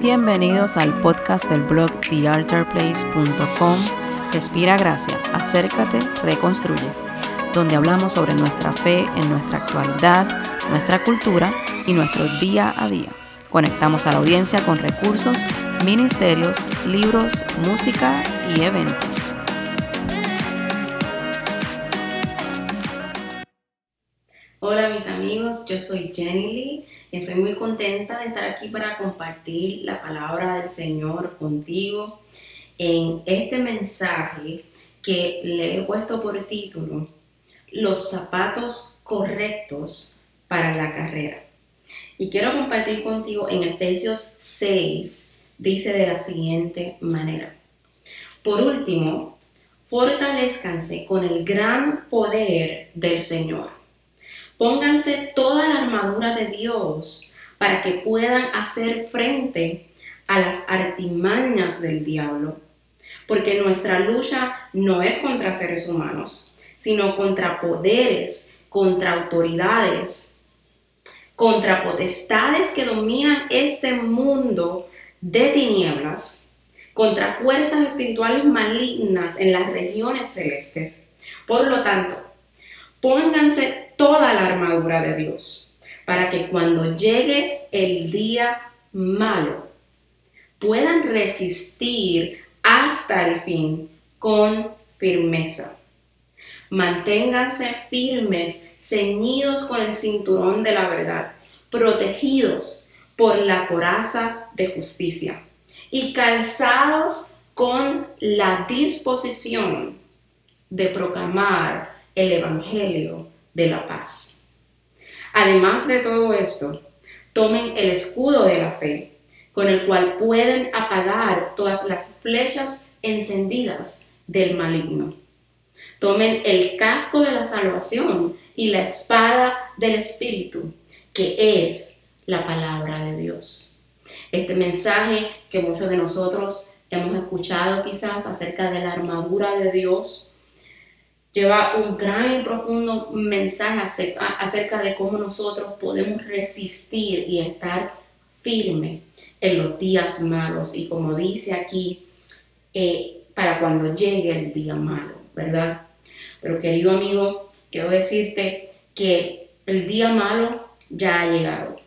Bienvenidos al podcast del blog thealtarplace.com. Respira gracia, acércate, reconstruye, donde hablamos sobre nuestra fe en nuestra actualidad, nuestra cultura y nuestro día a día. Conectamos a la audiencia con recursos, ministerios, libros, música y eventos. Amigos, yo soy Jenny Lee y estoy muy contenta de estar aquí para compartir la palabra del Señor contigo en este mensaje que le he puesto por título Los zapatos correctos para la carrera. Y quiero compartir contigo en Efesios 6, dice de la siguiente manera. Por último, fortalezcanse con el gran poder del Señor Pónganse toda la armadura de Dios para que puedan hacer frente a las artimañas del diablo. Porque nuestra lucha no es contra seres humanos, sino contra poderes, contra autoridades, contra potestades que dominan este mundo de tinieblas, contra fuerzas espirituales malignas en las regiones celestes. Por lo tanto, pónganse toda la armadura de Dios, para que cuando llegue el día malo, puedan resistir hasta el fin con firmeza. Manténganse firmes, ceñidos con el cinturón de la verdad, protegidos por la coraza de justicia y calzados con la disposición de proclamar el Evangelio de la paz. Además de todo esto, tomen el escudo de la fe, con el cual pueden apagar todas las flechas encendidas del maligno. Tomen el casco de la salvación y la espada del Espíritu, que es la palabra de Dios. Este mensaje que muchos de nosotros hemos escuchado quizás acerca de la armadura de Dios, lleva un gran y profundo mensaje acerca, de cómo nosotros podemos resistir y estar firme en los días malos. Y como dice aquí, eh, para cuando llegue el día malo, ¿verdad? Pero querido amigo, quiero decirte que el día malo ya ha llegado.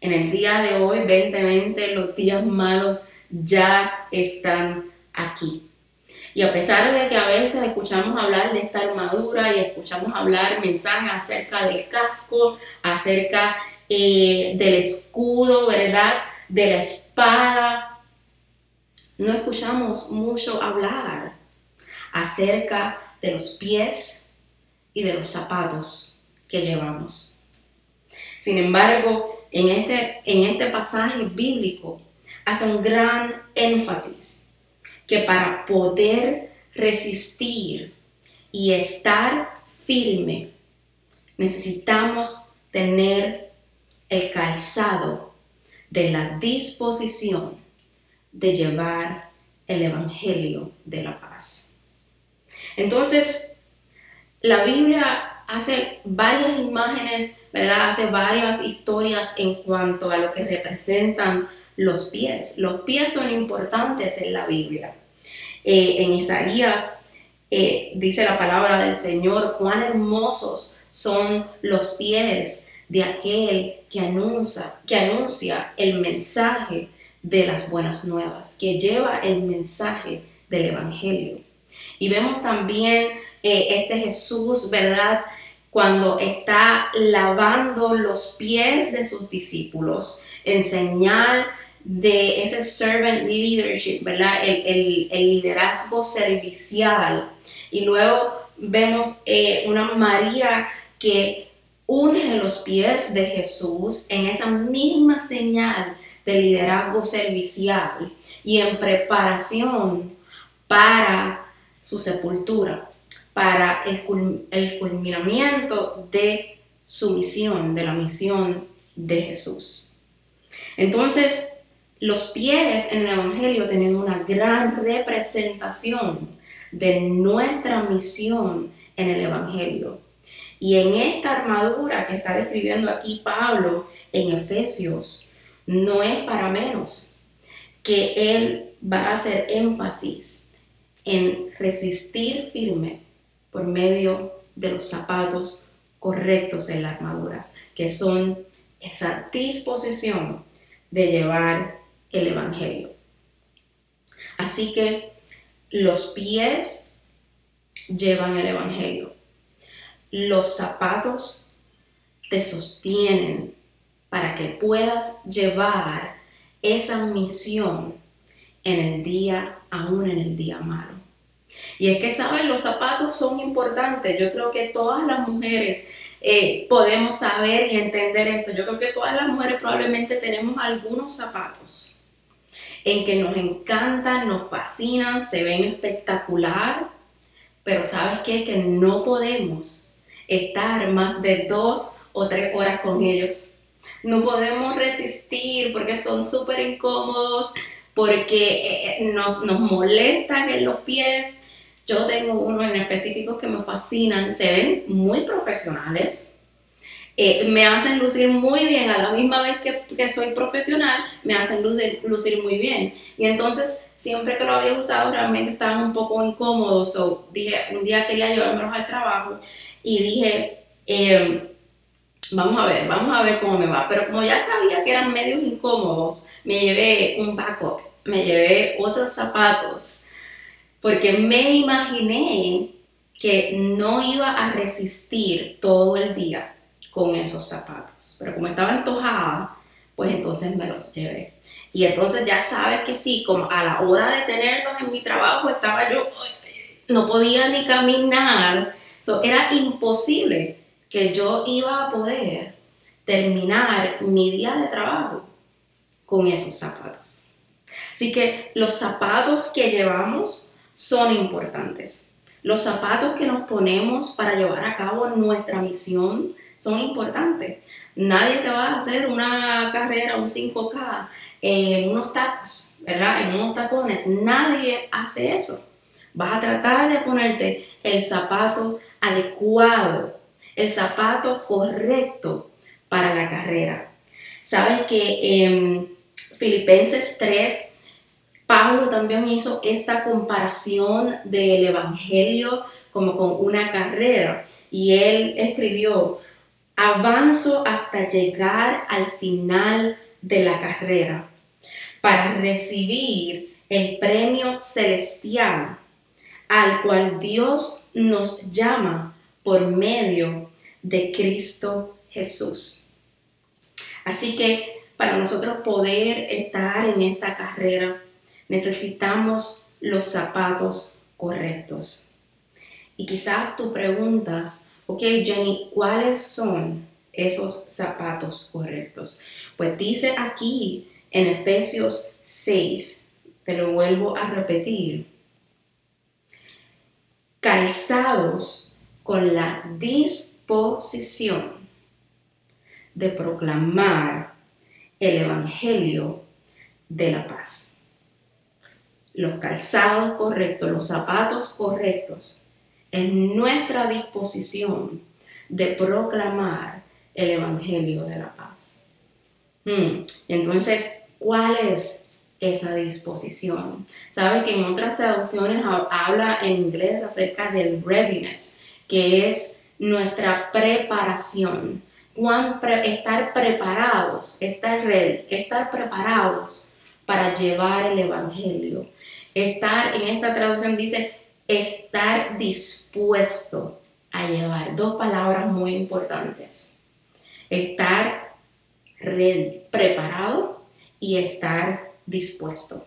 En el día de hoy, 2020, los días malos ya están aquí. Y a pesar de que a veces escuchamos hablar de esta armadura y escuchamos hablar mensajes acerca del casco, acerca eh, del escudo, ¿verdad? De la espada, no escuchamos mucho hablar acerca de los pies y de los zapatos que llevamos. Sin embargo, en este, en este pasaje bíblico hace un gran énfasis que para poder resistir y estar firme, necesitamos tener el calzado de la disposición de llevar el Evangelio de la paz. Entonces, la Biblia hace varias imágenes, ¿verdad? Hace varias historias en cuanto a lo que representan los pies. Los pies son importantes en la Biblia. Eh, en Isaías eh, dice la palabra del Señor, cuán hermosos son los pies de aquel que anuncia, que anuncia el mensaje de las buenas nuevas, que lleva el mensaje del Evangelio. Y vemos también eh, este Jesús, ¿verdad? Cuando está lavando los pies de sus discípulos en señal de ese servant leadership, ¿verdad? El, liderazgo servicial. Y luego vemos eh, una María que une los pies de Jesús en esa misma señal de liderazgo servicial y en preparación para su sepultura, para el, el culminamiento de su misión, de la misión de Jesús. Entonces, los pies en el Evangelio tienen una gran representación de nuestra misión en el Evangelio. Y en esta armadura que está describiendo aquí Pablo en Efesios, no es para menos que él va a hacer énfasis en resistir firme por medio de los zapatos correctos en las armaduras, que son esa disposición de llevar el Evangelio. Así que los pies llevan el Evangelio. Los zapatos te sostienen para que puedas llevar esa misión en el día, aún en el día malo. Y es que, ¿saben? Los zapatos son importantes. Yo creo que todas las mujeres eh, podemos saber y entender esto. Yo creo que todas las mujeres probablemente tenemos algunos zapatos en que nos encantan, nos fascinan, se ven espectacular, pero ¿sabes qué? Que no podemos estar más de dos o tres horas con ellos. No podemos resistir porque son súper incómodos, porque eh, nos, nos molestan en los pies. Yo tengo uno en específico que me fascinan, se ven muy profesionales, eh, me hacen lucir muy bien a la misma vez que, soy profesional, me hacen lucir, lucir, muy bien. Y entonces, siempre que lo había usado, realmente estaban un poco incómodos. So, dije, un día quería llevármelos al trabajo y dije, em, vamos a ver, vamos a ver cómo me va. Pero como ya sabía que eran medios incómodos, me llevé un backup, me llevé otros zapatos, porque me imaginé que no iba a resistir todo el día con esos zapatos. Pero como estaba antojada, pues entonces me los llevé. Y entonces ya sabes que sí, como a la hora de tenerlos en mi trabajo estaba yo, no podía ni caminar. So, era imposible que yo iba a poder terminar mi día de trabajo con esos zapatos. Así que los zapatos que llevamos son importantes. Los zapatos que nos ponemos para llevar a cabo nuestra misión son importantes. Nadie se va a hacer una carrera, un 5K en unos tacos, ¿verdad? En unos tacones. Nadie hace eso. Vas a tratar de ponerte el zapato adecuado, el zapato correcto para la carrera. Sabes que en Filipenses 3, Pablo también hizo esta comparación del Evangelio como con una carrera y él escribió, avanzo hasta llegar al final de la carrera para recibir el premio celestial al cual Dios nos llama por medio de Cristo Jesús. Así que para nosotros poder estar en esta carrera necesitamos los zapatos correctos. Y quizás tú preguntas, Ok, Jenny, ¿cuáles son esos zapatos correctos? Pues dice aquí en Efesios 6, te lo vuelvo a repetir, calzados con la disposición de proclamar el Evangelio de la paz. Los calzados correctos, los zapatos correctos en nuestra disposición de proclamar el Evangelio de la paz. Hmm, entonces, ¿cuál es esa disposición? Sabe que en otras traducciones habla en inglés acerca del readiness, que es nuestra preparación. estar preparados, estar ready, estar preparados para llevar el Evangelio. Estar, en esta traducción dice, estar dispuesto a llevar. Dos palabras muy importantes. Estar ready, preparado y estar dispuesto.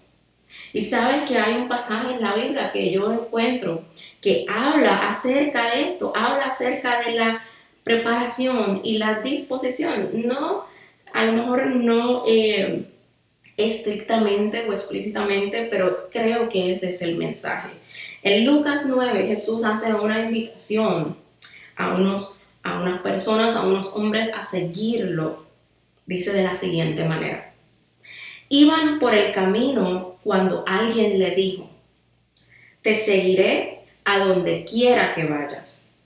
Y sabes que hay un pasaje en la Biblia que yo encuentro que habla acerca de esto, habla acerca de la preparación y la disposición. No, a lo mejor no eh, estrictamente o explícitamente, pero creo que ese es el mensaje. En Lucas 9 Jesús hace una invitación a, unos, a unas personas, a unos hombres a seguirlo. Dice de la siguiente manera. Iban por el camino cuando alguien le dijo, te seguiré a donde quiera que vayas.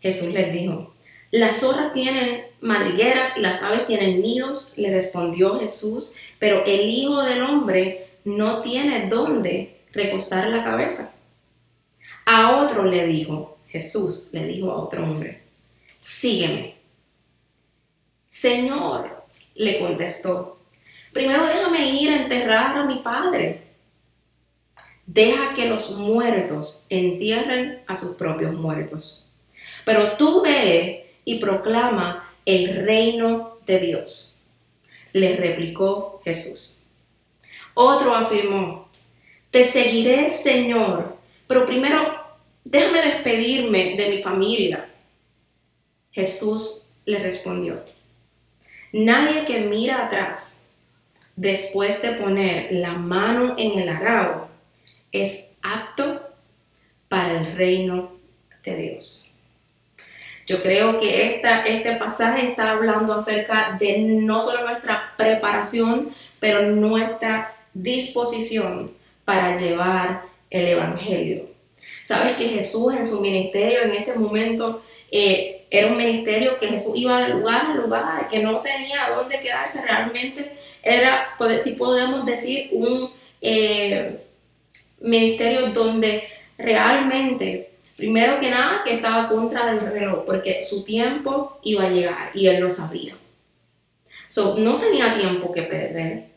Jesús les dijo, las zorras tienen madrigueras las aves tienen nidos, le respondió Jesús, pero el Hijo del Hombre no tiene dónde recostar la cabeza. A otro le dijo, Jesús le dijo a otro hombre, sígueme. Señor, le contestó, primero déjame ir a enterrar a mi padre. Deja que los muertos entierren a sus propios muertos. Pero tú ve y proclama el reino de Dios. Le replicó Jesús. Otro afirmó, te seguiré, Señor, pero primero déjame despedirme de mi familia. Jesús le respondió, nadie que mira atrás después de poner la mano en el arado es apto para el reino de Dios. Yo creo que esta, este pasaje está hablando acerca de no solo nuestra preparación, pero nuestra disposición para llevar el Evangelio. Sabes que Jesús en su ministerio en este momento eh, era un ministerio que Jesús iba de lugar a lugar, que no tenía dónde quedarse realmente. Era, si podemos decir, un eh, ministerio donde realmente, primero que nada, que estaba contra del reloj, porque su tiempo iba a llegar y él lo sabía. So, no tenía tiempo que perder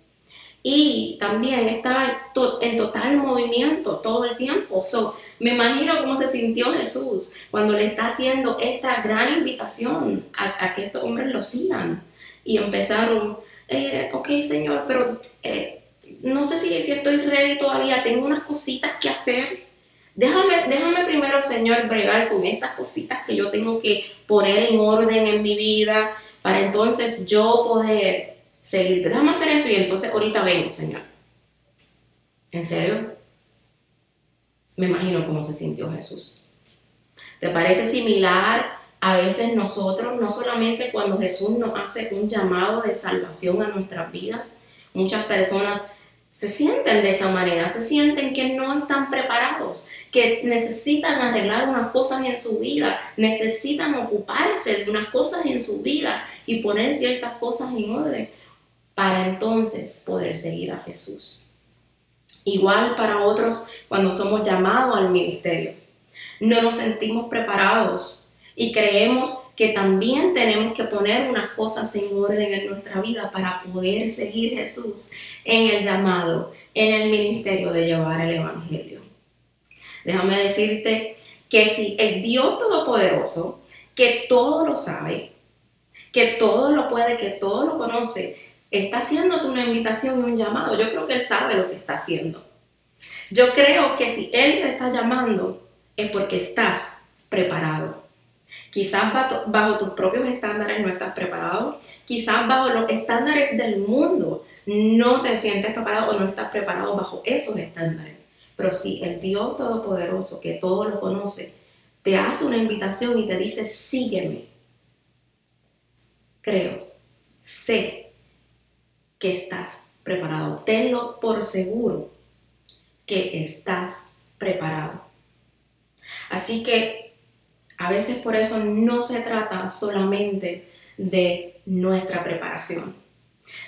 y también estaba en total movimiento todo el tiempo. So, me imagino cómo se sintió Jesús cuando le está haciendo esta gran invitación a, que estos hombres lo sigan. Y empezaron, eh, ok Señor, pero eh, no sé si, si estoy ready todavía, tengo unas cositas que hacer. Déjame, déjame primero, Señor, bregar con estas cositas que yo tengo que poner en orden en mi vida para entonces yo poder seguir, déjame hacer eso y entonces ahorita vengo, Señor. ¿En serio? Me imagino cómo se sintió Jesús. ¿Te parece similar a veces nosotros, no solamente cuando Jesús nos hace un llamado de salvación a nuestras vidas? Muchas personas se sienten de esa manera, se sienten que no están preparados, que necesitan arreglar unas cosas en su vida, necesitan ocuparse de unas cosas en su vida y poner ciertas cosas en orden para entonces poder seguir a Jesús. Igual para otros cuando somos llamados al ministerio. No nos sentimos preparados y creemos que también tenemos que poner unas cosas en orden en nuestra vida para poder seguir Jesús en el llamado, en el ministerio de llevar el Evangelio. Déjame decirte que si el Dios Todopoderoso, que todo lo sabe, que todo lo puede, que todo lo conoce, está haciéndote una invitación y un llamado. Yo creo que Él sabe lo que está haciendo. Yo creo que si Él te está llamando es porque estás preparado. Quizás bajo tus propios estándares no estás preparado. Quizás bajo los estándares del mundo no te sientes preparado o no estás preparado bajo esos estándares. Pero si el Dios Todopoderoso, que todo lo conoce, te hace una invitación y te dice, sígueme, creo, sé que estás preparado. Tenlo por seguro que estás preparado. Así que a veces por eso no se trata solamente de nuestra preparación.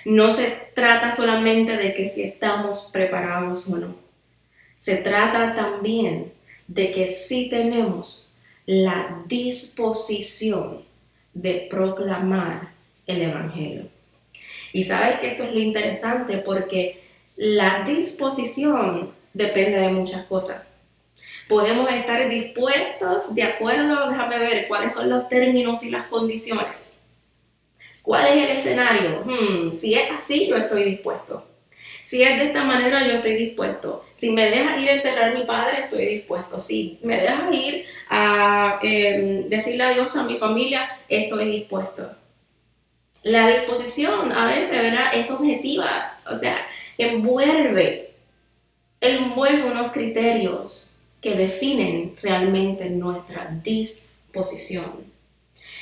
No se trata solamente de que si estamos preparados o no. Se trata también de que si tenemos la disposición de proclamar el Evangelio. Y sabes que esto es lo interesante porque la disposición depende de muchas cosas. Podemos estar dispuestos de acuerdo, déjame ver cuáles son los términos y las condiciones. ¿Cuál es el escenario? Hmm, si es así, yo estoy dispuesto. Si es de esta manera, yo estoy dispuesto. Si me deja ir a enterrar a mi padre, estoy dispuesto. Si me deja ir a em, decirle adiós a mi familia, estoy dispuesto. La disposición a veces ¿verdad? es objetiva, o sea, envuelve, envuelve unos criterios que definen realmente nuestra disposición.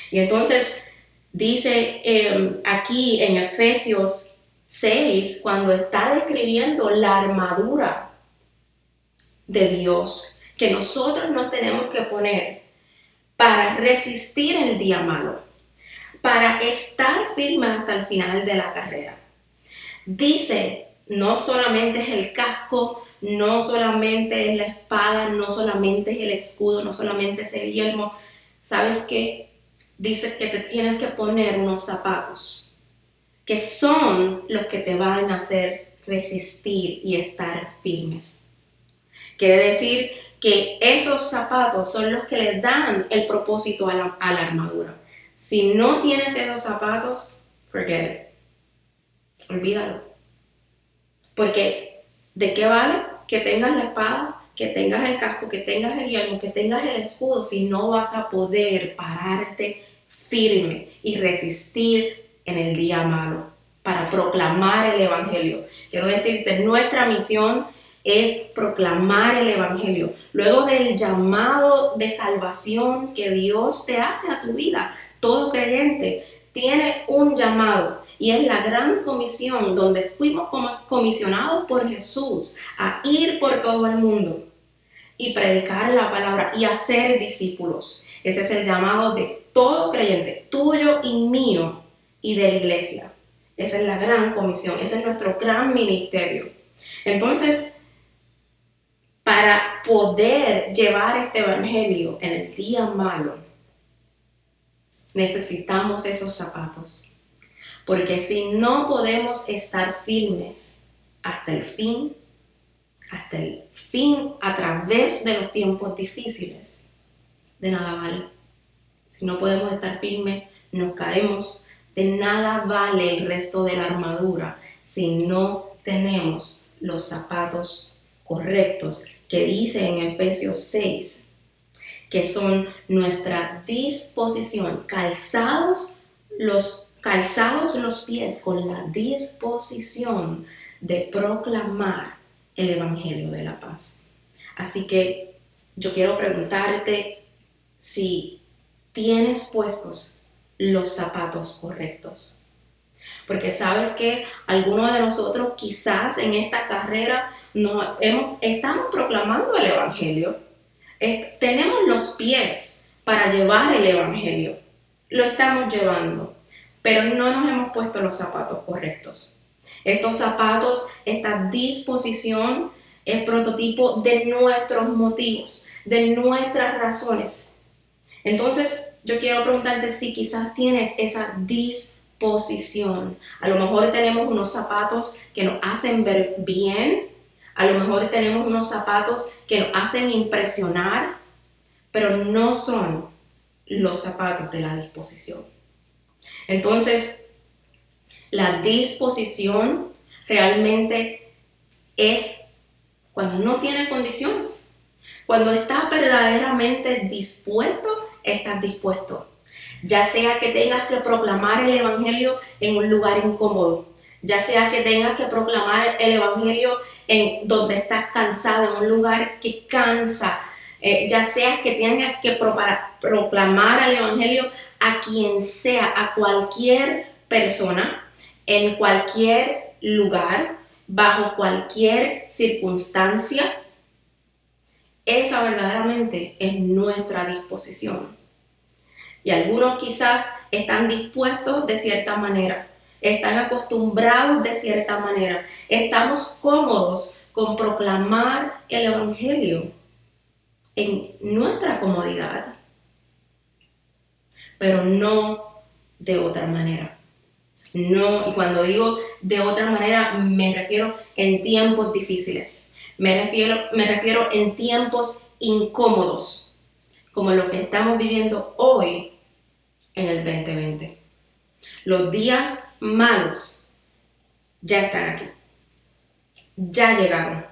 Y entonces dice em, aquí en Efesios 6, cuando está describiendo la armadura de Dios que nosotros nos tenemos que poner para resistir el día malo, para estar firme hasta el final de la carrera. Dice, no solamente es el casco, no solamente es la espada, no solamente es el escudo, no solamente es el yelmo. ¿Sabes qué? Dice que te tienes que poner unos zapatos que son los que te van a hacer resistir y estar firmes. Quiere decir que esos zapatos son los que le dan el propósito a la, armadura. Si no tienes esos zapatos, forget it. Olvídalo. Porque, ¿de qué vale que tengas la espada, que tengas el casco, que tengas el yelmo, que tengas el escudo, si no vas a poder pararte firme y resistir en el día malo para proclamar el Evangelio? Quiero decirte, nuestra misión es proclamar el Evangelio. Luego del llamado de salvación que Dios te hace a tu vida, todo creyente tiene un llamado y es la gran comisión donde fuimos comisionados por Jesús a ir por todo el mundo y predicar la palabra y hacer discípulos. Ese es el llamado de todo creyente, tuyo y mío y de la iglesia. Esa es la gran comisión, ese es nuestro gran ministerio. Entonces, para poder llevar este evangelio en el día malo, necesitamos esos zapatos. Porque si no podemos estar firmes hasta el fin, hasta el fin a través de los tiempos difíciles, de nada vale. Si no podemos estar firmes, nos caemos. De nada vale el resto de la armadura si no tenemos los zapatos correctos que dice en Efesios 6, que son nuestra disposición, calzados los, calzados los pies con la disposición de proclamar el Evangelio de la paz. Así que yo quiero preguntarte si tienes puestos los zapatos correctos. Porque sabes que algunos de nosotros quizás en esta carrera no, estamos proclamando el Evangelio. Tenemos los pies para llevar el Evangelio. Lo estamos llevando, pero no nos hemos puesto los zapatos correctos. Estos zapatos, esta disposición es prototipo de nuestros motivos, de nuestras razones. Entonces, yo quiero preguntarte si quizás tienes esa disposición. A lo mejor tenemos unos zapatos que nos hacen ver bien, a lo mejor tenemos unos zapatos que nos hacen impresionar, pero no son los zapatos de la disposición. Entonces, la disposición realmente es cuando no tiene condiciones. Cuando estás verdaderamente dispuesto, estás dispuesto. Ya sea que tengas que proclamar el Evangelio en un lugar incómodo, ya sea que tengas que proclamar el Evangelio en donde estás cansado, en un lugar que cansa, eh, ya sea que tengas que proclamar el Evangelio a quien sea, a cualquier persona, en cualquier lugar, bajo cualquier circunstancia, esa verdaderamente es nuestra disposición. Y algunos quizás están dispuestos de cierta manera, están acostumbrados de cierta manera, estamos cómodos con proclamar el Evangelio en nuestra comodidad, pero no de otra manera. No, y cuando digo de otra manera, me refiero en tiempos difíciles. Me refiero, me refiero en tiempos incómodos, como lo que estamos viviendo hoy en el 2020. Los días malos ya están aquí. Ya llegaron.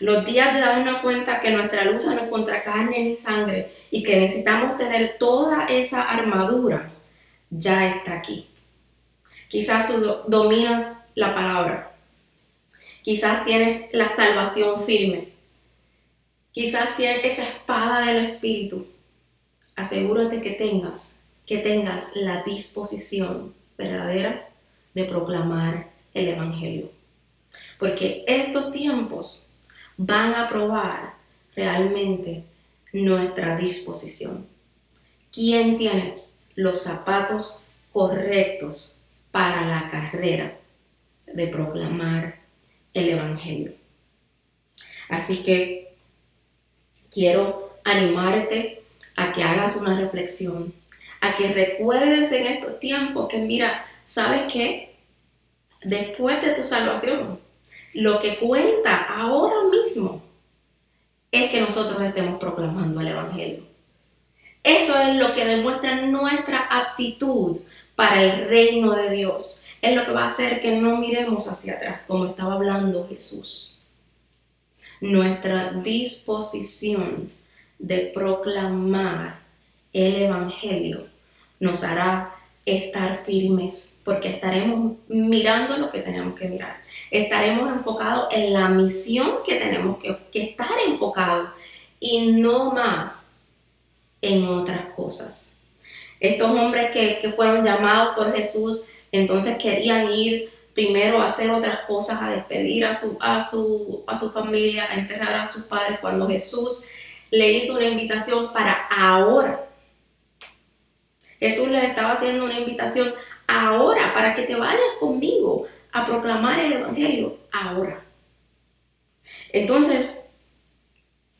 Los días de darnos cuenta que nuestra lucha no es contra carne ni sangre y que necesitamos tener toda esa armadura ya está aquí. Quizás tú dominas la palabra. Quizás tienes la salvación firme. Quizás tienes esa espada del Espíritu. Asegúrate que tengas que tengas la disposición verdadera de proclamar el Evangelio. Porque estos tiempos van a probar realmente nuestra disposición. quién tiene los zapatos correctos para la carrera de proclamar el Evangelio. Así que quiero animarte a que hagas una reflexión, a que recuerdes en estos tiempos que mira, ¿sabes qué? Después de tu salvación, lo que cuenta ahora mismo es que nosotros estemos proclamando el Evangelio. Eso es lo que demuestra nuestra aptitud para el reino de Dios. Es lo que va a hacer que no miremos hacia atrás, como estaba hablando Jesús. Nuestra disposición de proclamar el Evangelio nos hará estar firmes porque estaremos mirando lo que tenemos que mirar. Estaremos enfocados en la misión que tenemos que, estar enfocados y no más en otras cosas. Estos hombres que, que fueron llamados por Jesús entonces querían ir primero a hacer otras cosas, a despedir a su, a su, a su familia, a enterrar a sus padres, cuando Jesús le hizo una invitación para ahora Jesús les estaba haciendo una invitación ahora para que te vayas conmigo a proclamar el Evangelio ahora. Entonces,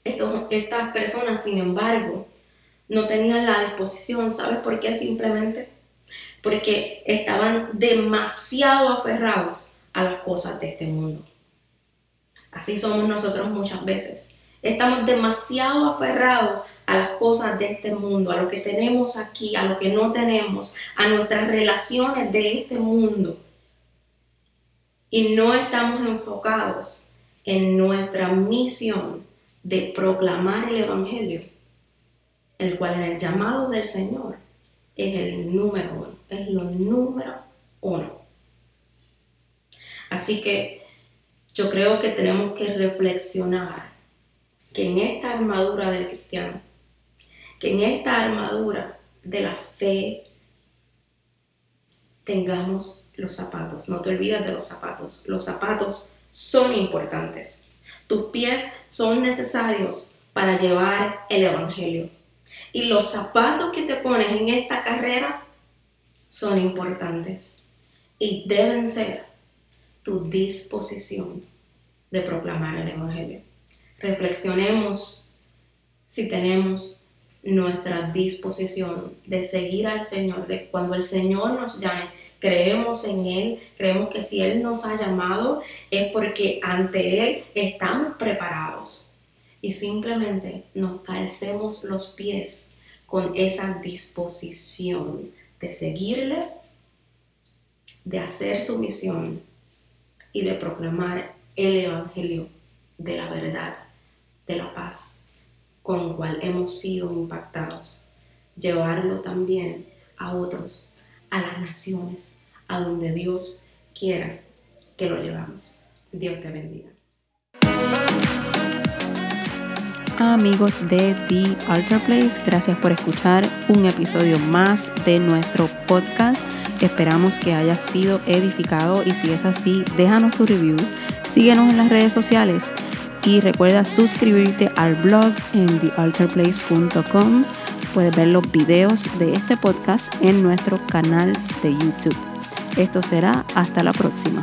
estas personas, sin embargo, no tenían la disposición. ¿Sabes por qué? Simplemente porque estaban demasiado aferrados a las cosas de este mundo. Así somos nosotros muchas veces. Estamos demasiado aferrados a las cosas de este mundo, a lo que tenemos aquí, a lo que no tenemos, a nuestras relaciones de este mundo. Y no estamos enfocados en nuestra misión de proclamar el Evangelio, el cual en el llamado del Señor es el número uno, es lo número uno. Así que yo creo que tenemos que reflexionar que en esta armadura del cristiano en esta armadura de la fe tengamos los zapatos. No te olvides de los zapatos. Los zapatos son importantes. Tus pies son necesarios para llevar el Evangelio. Y los zapatos que te pones en esta carrera son importantes y deben ser tu disposición de proclamar el Evangelio. Reflexionemos si tenemos nuestra disposición de seguir al Señor, de cuando el Señor nos llame, creemos en Él, creemos que si Él nos ha llamado es porque ante Él estamos preparados. Y simplemente nos calcemos los pies con esa disposición de seguirle, de hacer su misión y de proclamar el Evangelio de la verdad, de la paz con el cual hemos sido impactados, llevarlo también a otros, a las naciones, a donde Dios quiera que lo llevamos. Dios te bendiga. Amigos de The Altar Place, gracias por escuchar un episodio más de nuestro podcast. Esperamos que hayas sido edificado y si es así, déjanos tu review. Síguenos en las redes sociales y recuerda suscribirte al blog en thealterplace.com. Puedes ver los videos de este podcast en nuestro canal de YouTube. Esto será hasta la próxima.